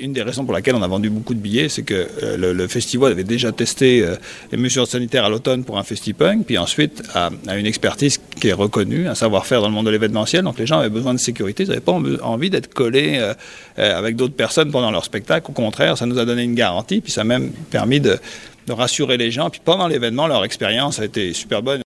Une des raisons pour laquelle on a vendu beaucoup de billets, c'est que euh, le, le, festival avait déjà testé euh, les mesures sanitaires à l'automne pour un festipunk, puis ensuite à, à, une expertise qui est reconnue, un savoir-faire dans le monde de l'événementiel. Donc les gens avaient besoin de sécurité, ils n'avaient pas envie d'être collés euh, euh, avec d'autres personnes pendant leur spectacle. Au contraire, ça nous a donné une garantie, puis ça a même permis de, de rassurer les gens. Puis pendant l'événement, leur expérience a été super bonne.